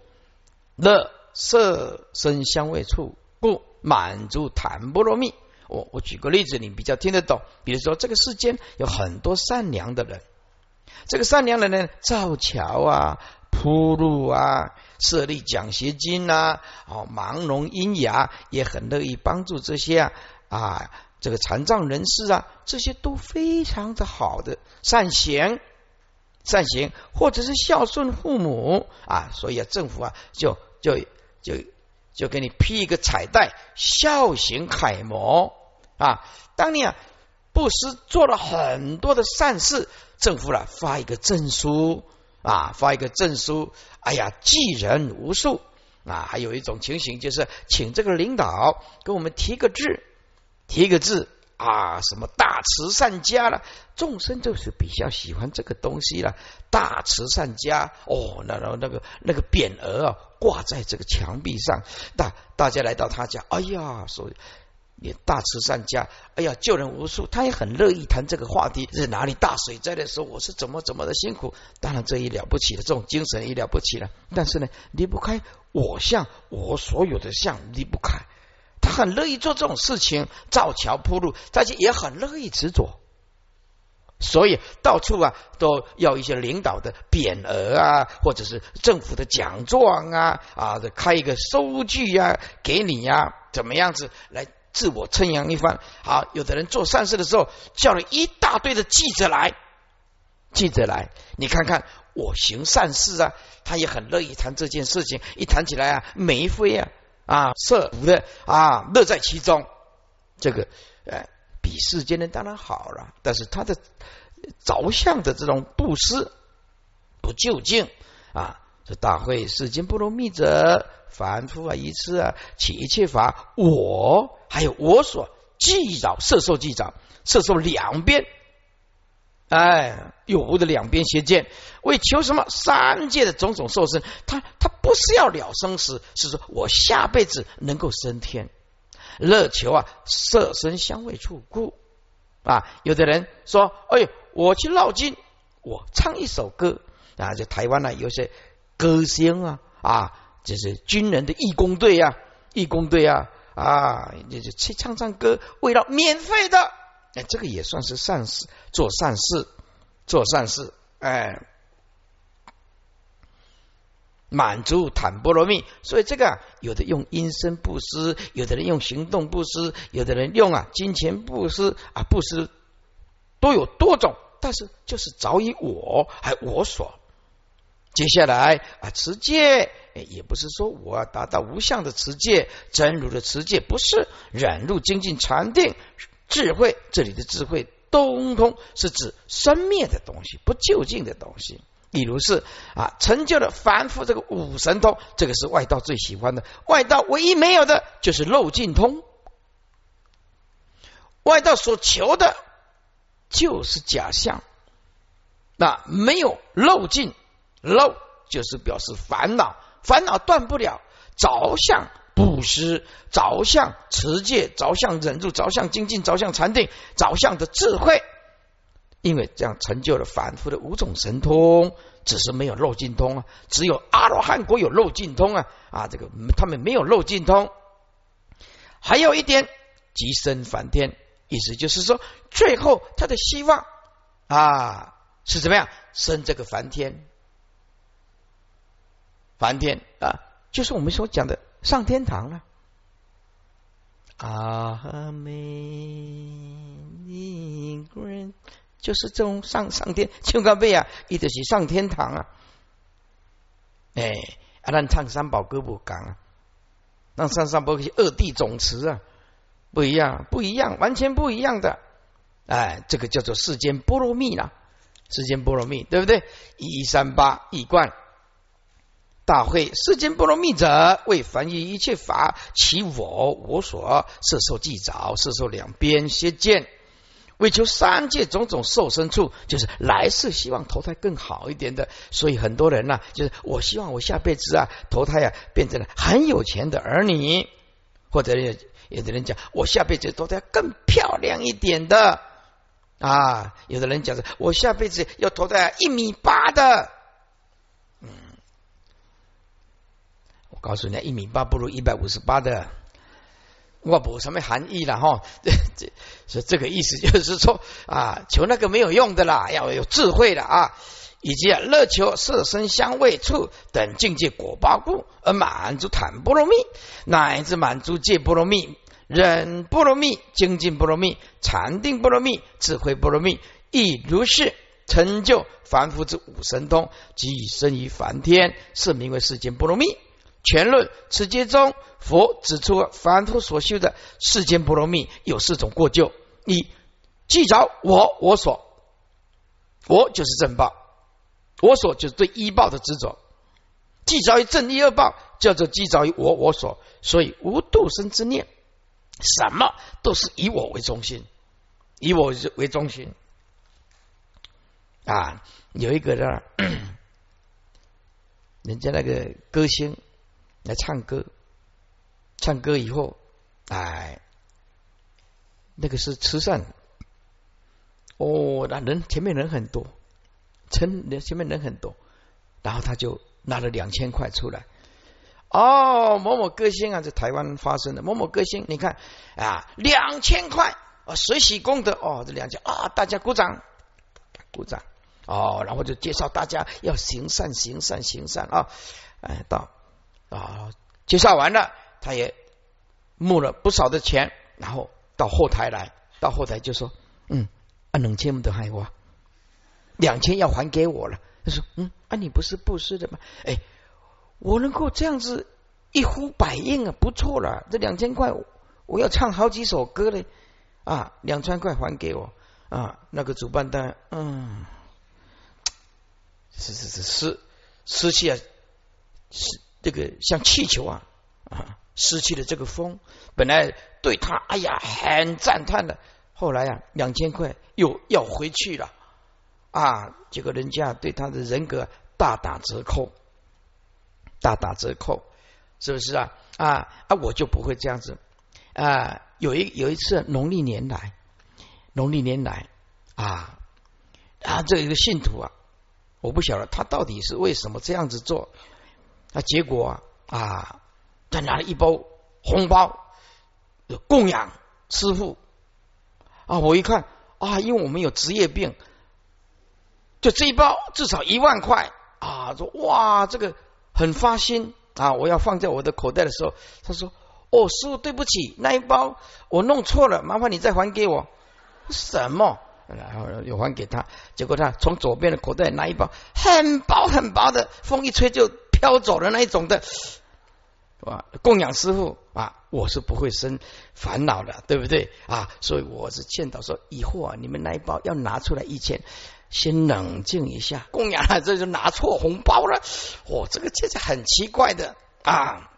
乐色声香味触，故满足檀波罗蜜。我我举个例子，你比较听得懂。比如说，这个世间有很多善良的人，这个善良的人呢造桥啊。铺路啊，设立奖学金啊，哦，盲聋喑哑也很乐意帮助这些啊啊，这个残障人士啊，这些都非常的好的善行，善行或者是孝顺父母啊，所以啊，政府啊，就就就就给你披一个彩带，孝行楷模啊。当你啊布施做了很多的善事，政府呢发一个证书。啊，发一个证书，哎呀，寄人无数啊！还有一种情形，就是请这个领导给我们提个字，提个字啊，什么大慈善家了，众生就是比较喜欢这个东西了。大慈善家哦，那然后那个那个匾额啊，挂在这个墙壁上，大大家来到他家，哎呀，所。你大慈善家，哎呀，救人无数，他也很乐意谈这个话题。是哪里大水灾的时候，我是怎么怎么的辛苦？当然，这一了不起了，这种精神也了不起了。但是呢，离不开我相，我所有的相离不开。他很乐意做这种事情，造桥铺路，但是也很乐意执着。所以到处啊，都要一些领导的匾额啊，或者是政府的奖状啊啊，开一个收据呀，给你呀，怎么样子来？自我称扬一番，好，有的人做善事的时候，叫了一大堆的记者来，记者来，你看看我行善事啊，他也很乐意谈这件事情，一谈起来啊，眉飞啊啊色舞的啊，乐在其中。这个呃，比世间人当然好了，但是他的着相的这种布施不究竟啊。这大会世间不如密者，凡夫啊，一次啊，起一切法，我还有我所记着，色受记着，色受两边，哎，有无的两边邪见，为求什么三界的种种受生，他他不是要了生死，是说我下辈子能够升天，乐求啊色身香味触故啊，有的人说，哎，我去绕经，我唱一首歌啊，在台湾呢有些。歌星啊啊，就是军人的义工队啊，义工队啊啊，就就去唱唱歌，为了免费的，哎，这个也算是善事，做善事，做善事，哎，满足坦波罗蜜。所以这个有的用阴身布施，有的人用行动布施，有的人用啊金钱布施啊布施，都有多种，但是就是早已我还我所。接下来啊，持戒也不是说我要达到无相的持戒，真如的持戒不是忍辱精进禅定智慧，这里的智慧通通是指生灭的东西，不究竟的东西。比如是啊，成就了凡夫这个五神通，这个是外道最喜欢的。外道唯一没有的就是漏尽通，外道所求的就是假象，那没有漏尽。漏就是表示烦恼，烦恼断不了。着相布施，着相持戒，着相忍住，着相精进，着相禅定，着相的智慧。因为这样成就了反复的五种神通，只是没有漏尽通啊。只有阿罗汉国有漏尽通啊啊！这个他们没有漏尽通。还有一点，即生梵天，意思就是说，最后他的希望啊是怎么样？生这个梵天。梵天啊，就是我们所讲的上天堂了。阿弥陀佛，就是这种上上天，千万贝啊，一直是上天堂啊。哎，啊，咱唱三宝歌不讲啊，那上三宝是二地总持啊，不一样，不一样，完全不一样的。哎，这个叫做世间波罗蜜啦，世间波罗蜜，对不对？一三八一贯。大会世间波罗蜜者，为凡于一切法，其我我所摄受即早，摄受两边先见，为求三界种种受生处，就是来世希望投胎更好一点的。所以很多人呢，就是我希望我下辈子啊投胎啊变成了很有钱的儿女，或者有有的人讲我下辈子投胎更漂亮一点的啊，有的人讲着我下辈子要投胎一米八的。告诉你，一米八不如一百五十八的，我不什么含义了哈。这这是这个意思，就是说啊，求那个没有用的啦，要有智慧的啊，以及啊乐求色身香味触等境界果报故，而满足坦波罗蜜，乃至满足戒波罗蜜、忍波罗蜜、精进波罗蜜、禅定波罗蜜、智慧波罗蜜，亦如是成就凡夫之五神通，即生于梵天，是名为世间波罗蜜。全论此节中，佛指出凡夫所修的世间波罗蜜有四种过旧：一，记着我我所，我就是正报，我所就是对一报的执着；记着于正一二报，叫做记着于我我所。所以无度生之念，什么都是以我为中心，以我为中心。啊，有一个人，人家那个歌星。来唱歌，唱歌以后，哎，那个是慈善，哦，那人前面人很多，前前面人很多，然后他就拿了两千块出来，哦，某某歌星啊，在台湾发生的某某歌星，你看啊，两千块啊，水洗功德哦，这两千啊，大家鼓掌，鼓掌，哦，然后就介绍大家要行善，行善，行善啊，哎，到。啊，介绍完了，他也募了不少的钱，然后到后台来，到后台就说：“嗯，啊，两千都还我，两千要还给我了。”他说：“嗯，啊，你不是布施的吗？哎，我能够这样子一呼百应啊，不错了。这两千块，我要唱好几首歌嘞啊，两千块还给我啊。那个主办单，嗯，是是是是失去啊，是。”这个像气球啊啊，失去了这个风，本来对他哎呀很赞叹的，后来啊两千块又要回去了啊，结果人家对他的人格大打折扣，大打折扣，是不是啊啊啊？我就不会这样子啊。有一有一次农历年来，农历年来啊啊，这一个信徒啊，我不晓得他到底是为什么这样子做。那结果啊，他拿了一包红包，供养师傅啊！我一看啊，因为我们有职业病，就这一包至少一万块啊！说哇，这个很发心啊！我要放在我的口袋的时候，他说：“哦，师傅，对不起，那一包我弄错了，麻烦你再还给我。”什么？然后又还给他，结果他从左边的口袋拿一包很薄很薄的，风一吹就飘走的那一种的。啊，供养师傅啊，我是不会生烦恼的，对不对啊？所以我是劝导说，以后啊，你们那一包要拿出来一千，先冷静一下。供养了，这就拿错红包了。哦，这个确实很奇怪的啊。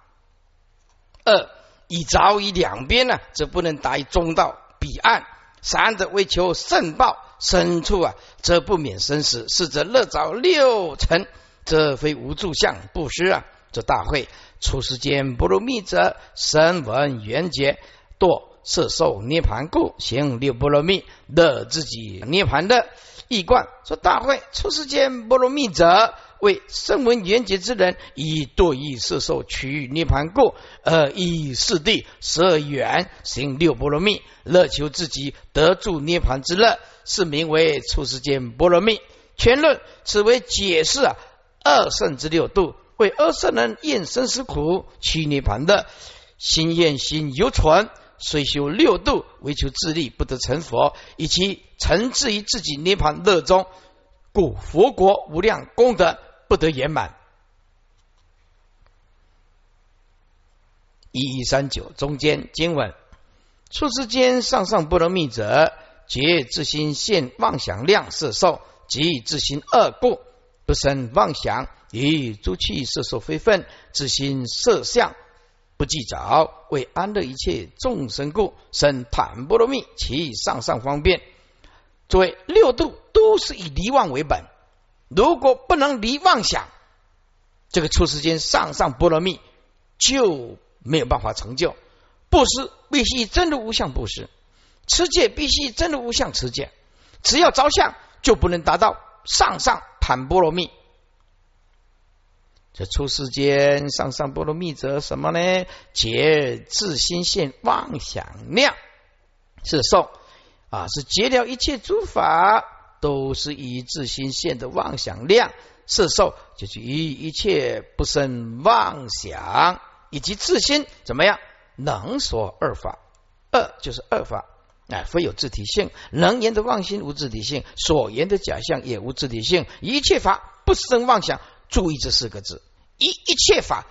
二，以早以两边呢，则不能达于中道彼岸。三者为求圣报，深处啊，则不免生死。四者乐早六尘，这非无助相不施啊。这大会。出世间不如密者，声闻缘觉堕色受涅盘故，行六波罗蜜，乐自己涅盘的易观。说大会出世间不如密者，为声闻缘觉之人，以堕意色受取涅盘故，而以四谛十二缘行六波罗蜜，乐求自己得住涅盘之乐，是名为出世间波罗蜜。全论此为解释啊二圣之六度。为二圣人厌生死苦，去涅盘的心厌心犹存，虽修六度，为求自立，不得成佛，以其沉滞于自己涅盘乐中，故佛国无量功德不得圆满。一一三九中间经文：出世间上上不能密者，皆自心现妄想量色受，即自心恶故，不生妄想。以诸气色受非分，自心色相不计着，为安乐一切众生故，生坦波罗蜜，其上上方便。作为六度都是以离妄为本，如果不能离妄想，这个出世间上上波罗蜜就没有办法成就。布施必须真的无相布施，持戒必须真的无相持戒，只要着相就不能达到上上坦波罗蜜。这出世间上上波罗蜜者什么呢？解自心现妄想量。是受。啊，是结了一切诸法都是以自心现的妄想量。是受，就是以一切不生妄想以及自心怎么样？能说二法。二就是二法。哎，非有自体性，能言的妄心无自体性，所言的假象也无自体性，一切法不生妄想。注意这四个字。一一切法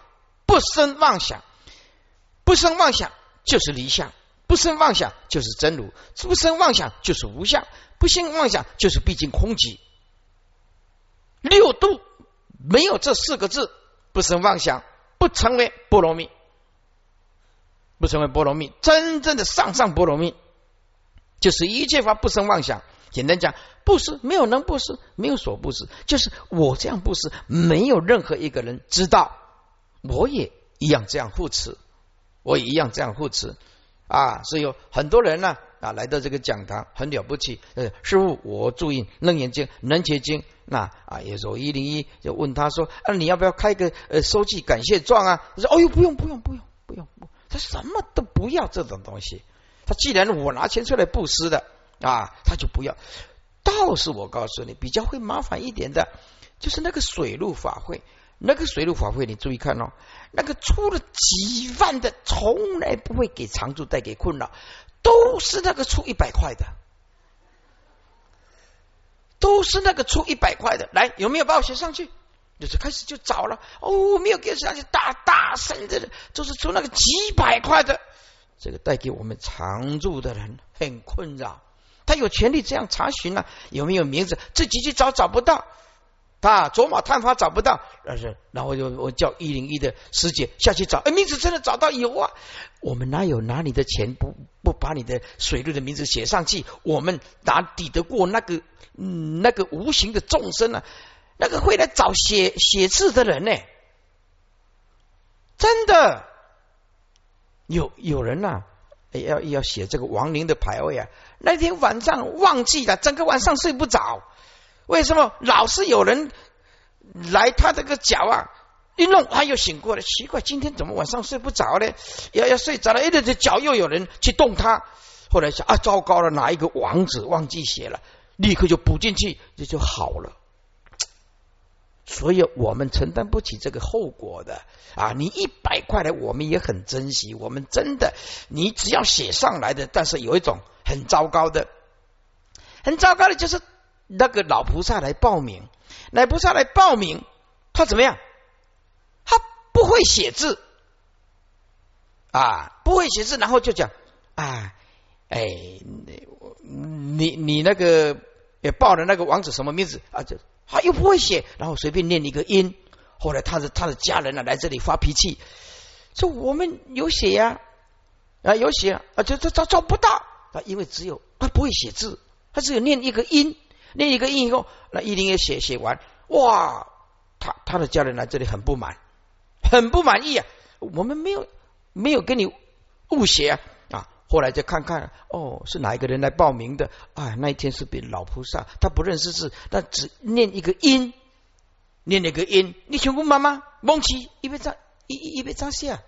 不生妄想，不生妄想就是离相，不生妄想就是真如，不生妄想就是无相，不生妄想就是毕竟空寂。六度没有这四个字，不生妄想，不成为波罗蜜，不成为波罗蜜。真正的上上波罗蜜，就是一切法不生妄想。简单讲，布施没有能布施，没有所布施，就是我这样布施，没有任何一个人知道，我也一样这样护持，我也一样这样护持啊！所以有很多人呢啊来到这个讲堂，很了不起。呃，师傅，我注意楞严经、能结经，那啊也说一零一就问他说啊，你要不要开个呃收据感谢状啊？他说哦呦，不用不用不用不用，他什么都不要这种东西。他既然我拿钱出来布施的。啊，他就不要。倒是我告诉你，比较会麻烦一点的，就是那个水陆法会。那个水陆法会，你注意看哦，那个出了几万的，从来不会给常住带给困扰，都是那个出一百块的，都是那个出一百块的。来，有没有把我写上去？就是开始就找了，哦，没有给上去，大大声的，就是出那个几百块的，这个带给我们常住的人很困扰。他有权利这样查询呢？有没有名字？自己去找找不到，他走马探花找不到，但是然后就我叫一零一的师姐下去找，哎，名字真的找到有啊！我们哪有拿你的钱不不把你的水路的名字写上去？我们哪抵得过那个那个无形的众生呢？那个会来找写写字的人呢？真的有有人呐。要要写这个亡灵的牌位啊！那天晚上忘记了，整个晚上睡不着。为什么？老是有人来他这个脚啊，一弄，他又醒过来，奇怪，今天怎么晚上睡不着呢？要要睡着了，哎，这脚又有人去动他。后来想啊，糟糕了，哪一个网址忘记写了，立刻就补进去，这就好了。所以我们承担不起这个后果的啊！你一百块的，我们也很珍惜。我们真的，你只要写上来的，但是有一种很糟糕的，很糟糕的，就是那个老菩萨来报名，老菩萨来报名，他怎么样？他不会写字啊，不会写字，然后就讲啊，哎，你你那个也报的那个王子什么名字啊？就。他又不会写，然后随便念一个音。后来他的他的家人呢来这里发脾气，说我们有写呀啊有写啊，就他他找不到啊，因为只有他不会写字，他只有念一个音，念一个音以后，那一定要写写完。哇，他他的家人来这里很不满，很不满意啊。我们没有没有跟你误写啊。后来再看看，哦，是哪一个人来报名的？啊，那一天是比老菩萨，他不认识字，但只念一个音，念一个音。你全部妈妈蒙起，一边扎一一边扎下，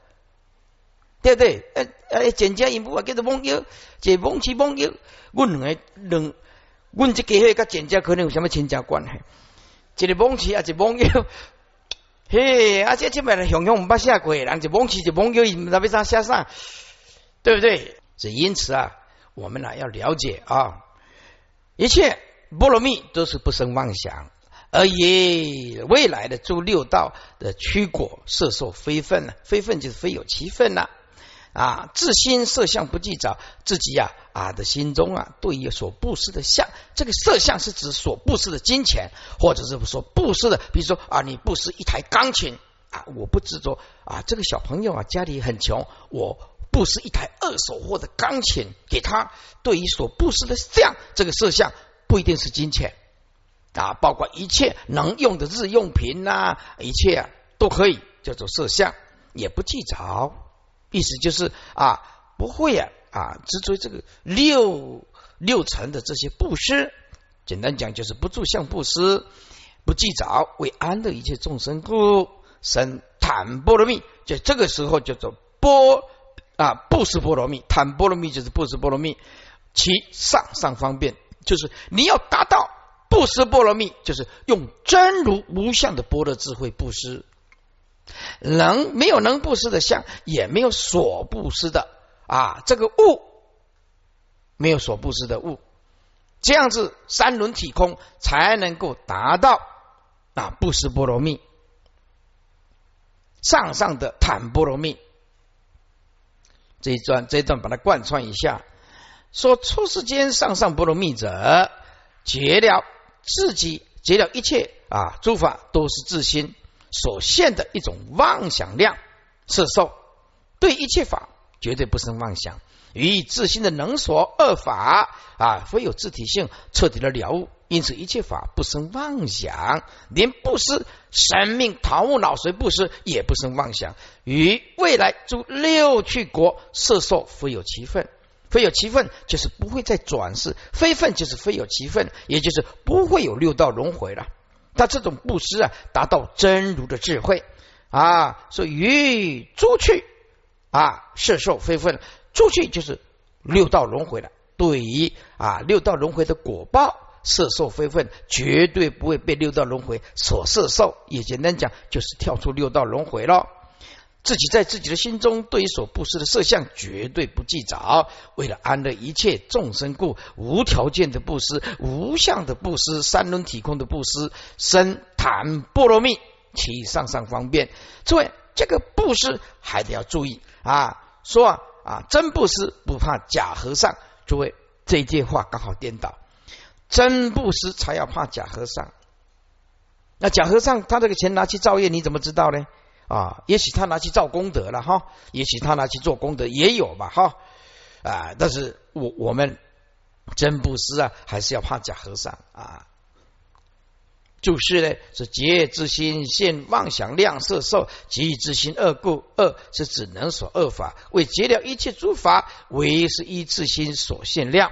对不对？呃呃，简家音不啊，叫做蒙腰，这蒙起蒙腰。我两个两，我这家伙跟简家可能有什么亲家关系？一个蒙起啊，一蒙腰。嘿，啊，这这边的熊熊唔捌写过，人就蒙起就蒙腰，伊唔知要咋写啥，对不对？是因此啊，我们呢要了解啊，一切波罗蜜都是不生妄想，而以未来的诸六道的驱果色受非分呢，非分就是非有其分呐啊，自心色相不计着自己呀啊的心中啊，对于所布施的相，这个色相是指所布施的金钱，或者是说布施的，比如说啊，你布施一台钢琴啊，我不执着啊，这个小朋友啊家里很穷，我。布施一台二手货的钢琴给他，对于所布施的像这个色相，不一定是金钱啊，包括一切能用的日用品呐，一切啊都可以叫做色相，也不计着。意思就是啊，不会啊啊执着这个六六层的这些布施，简单讲就是不住相布施，不计着为安乐一切众生故生坦波罗蜜，就这个时候叫做波。啊，布施波罗蜜，坦波罗蜜就是布施波罗蜜，其上上方便就是你要达到布施波罗蜜，就是用真如无相的波罗智慧布施，能没有能布施的相，也没有所布施的啊，这个物没有所布施的物，这样子三轮体空才能够达到啊布施波罗蜜，上上的坦波罗蜜。这一段这一段把它贯穿一下，说出世间上上波罗蜜者，绝了自己，绝了一切啊诸法都是自心所现的一种妄想量是受，对一切法绝对不生妄想，与自心的能所二法啊，非有自体性，彻底的了悟。因此，一切法不生妄想，连布施生命、桃木、脑髓布施也不生妄想。与未来诸六趣国色受，非有其分，非有其分，就是不会再转世；非分就是非有其分，也就是不会有六道轮回了。他这种布施啊，达到真如的智慧啊，所以与诸趣啊色受非分，诸趣就是六道轮回了。对于啊六道轮回的果报。色受非分，绝对不会被六道轮回所色受。也简单讲，就是跳出六道轮回了。自己在自己的心中，对于所布施的色相，绝对不计着。为了安乐一切众生故，无条件的布施，无相的布施，三轮体空的布施，生谈波罗蜜，其上上方便。诸位，这个布施还得要注意啊！说啊啊，真布施不怕假和尚。诸位，这句话刚好颠倒。真布施才要怕假和尚，那假和尚他这个钱拿去造业，你怎么知道呢？啊，也许他拿去造功德了哈，也许他拿去做功德也有吧哈啊，但是我我们真布施啊，还是要怕假和尚啊。就是呢，是结之心现妄想量色受，即之心恶故，恶是只能所恶法，为结了一切诸法，唯是一自心所现量。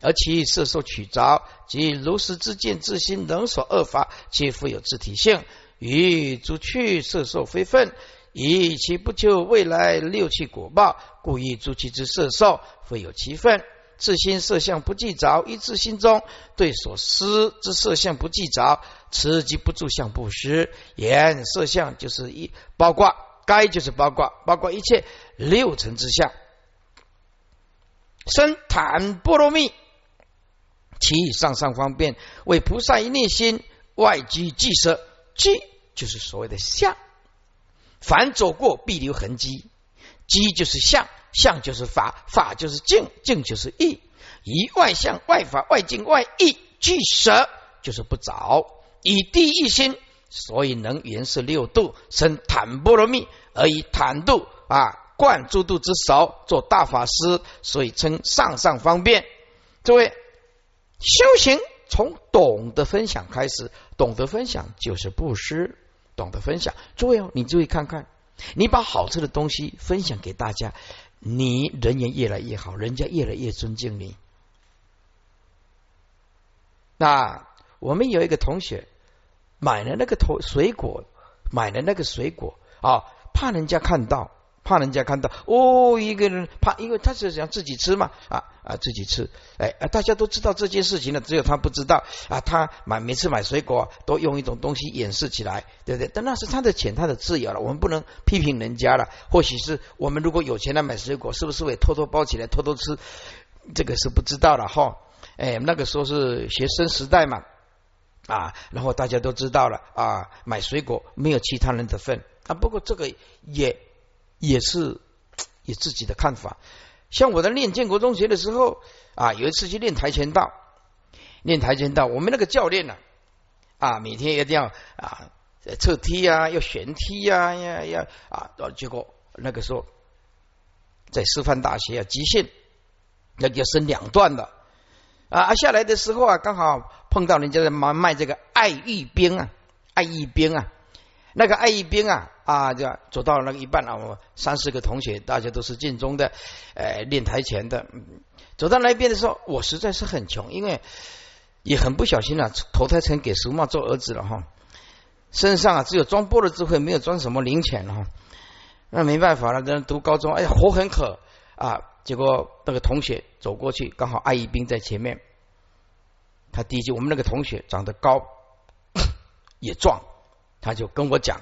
而其色受取着，即如实之见自心能所恶法，皆复有自体性。与诸趣色受非分，以其不求未来六气果报，故以诸其之色受，非有其分。自心色相不记着，一自心中对所思之色相不记着，此即不住相不实。言色相就是一包括，该就是包括，包括一切六尘之相。生坦波罗蜜，其以上上方便为菩萨一内心外居即色，即就是所谓的相。凡走过必留痕迹，迹就是相。相就是法，法就是境，境就是义。以外相、外法、外境、外义俱舍，就是不着。以地一心，所以能圆摄六度，生坦波罗蜜，而以坦度啊贯诸度之首，做大法师，所以称上上方便。诸位，修行从懂得分享开始，懂得分享就是布施，懂得分享。诸位哦，你注意看看，你把好吃的东西分享给大家。你人缘越来越好，人家越来越尊敬你。那我们有一个同学买了那个头水果，买了那个水果啊，怕人家看到，怕人家看到哦，一个人怕，因为他是想自己吃嘛啊啊，自己吃。哎，大家都知道这件事情了，只有他不知道啊。他买每次买水果都用一种东西掩饰起来，对不对？但那是他的钱，他的自由了，我们不能批评人家了。或许是我们如果有钱来买水果，是不是会偷偷包起来偷偷吃？这个是不知道了哈。哎，那个时候是学生时代嘛啊，然后大家都知道了啊，买水果没有其他人的份啊。不过这个也也是 有自己的看法。像我在练建国中学的时候啊，有一次去练跆拳道，练跆拳道，我们那个教练呢啊，每天一定要啊侧踢啊，要旋踢呀呀呀啊，结果那个时候在师范大学啊，极限那就升两段的啊，下来的时候啊，刚好碰到人家在卖卖这个爱玉冰啊，爱玉冰啊。那个爱一兵啊啊，就走到那个一半啊，我三四个同学，大家都是晋中的，呃，练台前的。走到那边的时候，我实在是很穷，因为也很不小心啊，投胎成给叔妈做儿子了哈。身上啊只有装波的智慧，没有装什么零钱哈。那没办法了，在读高中，哎呀，活很渴啊。结果那个同学走过去，刚好艾一兵在前面。他第一句，我们那个同学长得高，也壮。他就跟我讲，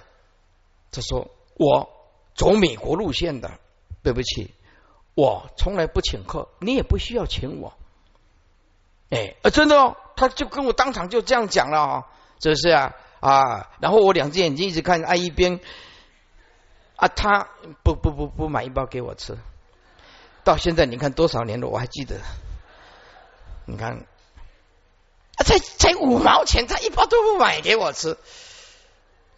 他说我走美国路线的，对不起，我从来不请客，你也不需要请我。哎，啊真的哦，他就跟我当场就这样讲了啊，是不是啊？啊，然后我两只眼睛一直看，啊一边啊，他不不不不买一包给我吃，到现在你看多少年了，我还记得，你看，才才五毛钱，他一包都不买给我吃。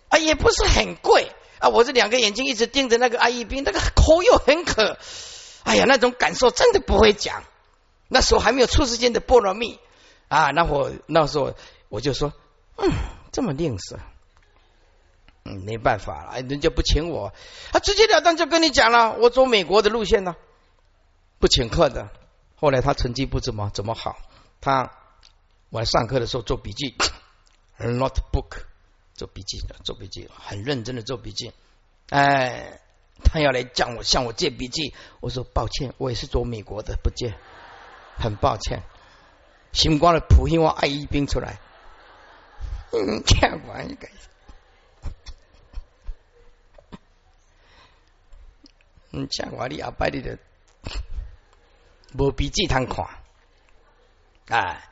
啊，也不是很贵啊！我这两个眼睛一直盯着那个阿姨兵，那个口又很渴，哎呀，那种感受真的不会讲。那时候还没有出世间的菠萝蜜啊，那我那时候我就说，嗯，这么吝啬，嗯，没办法了，人家不请我，他直截了当就跟你讲了，我走美国的路线呢，不请客的。后来他成绩不怎么怎么好，他我上课的时候做笔记，notebook。做笔记的，做笔记，很认真的做笔记。哎，他要来向我向我借笔记，我说抱歉，我也是做美国的，不借，很抱歉。新光的普通话爱一兵出来，嗯，看完一个，嗯，像我的阿伯的，无笔记通看，哎。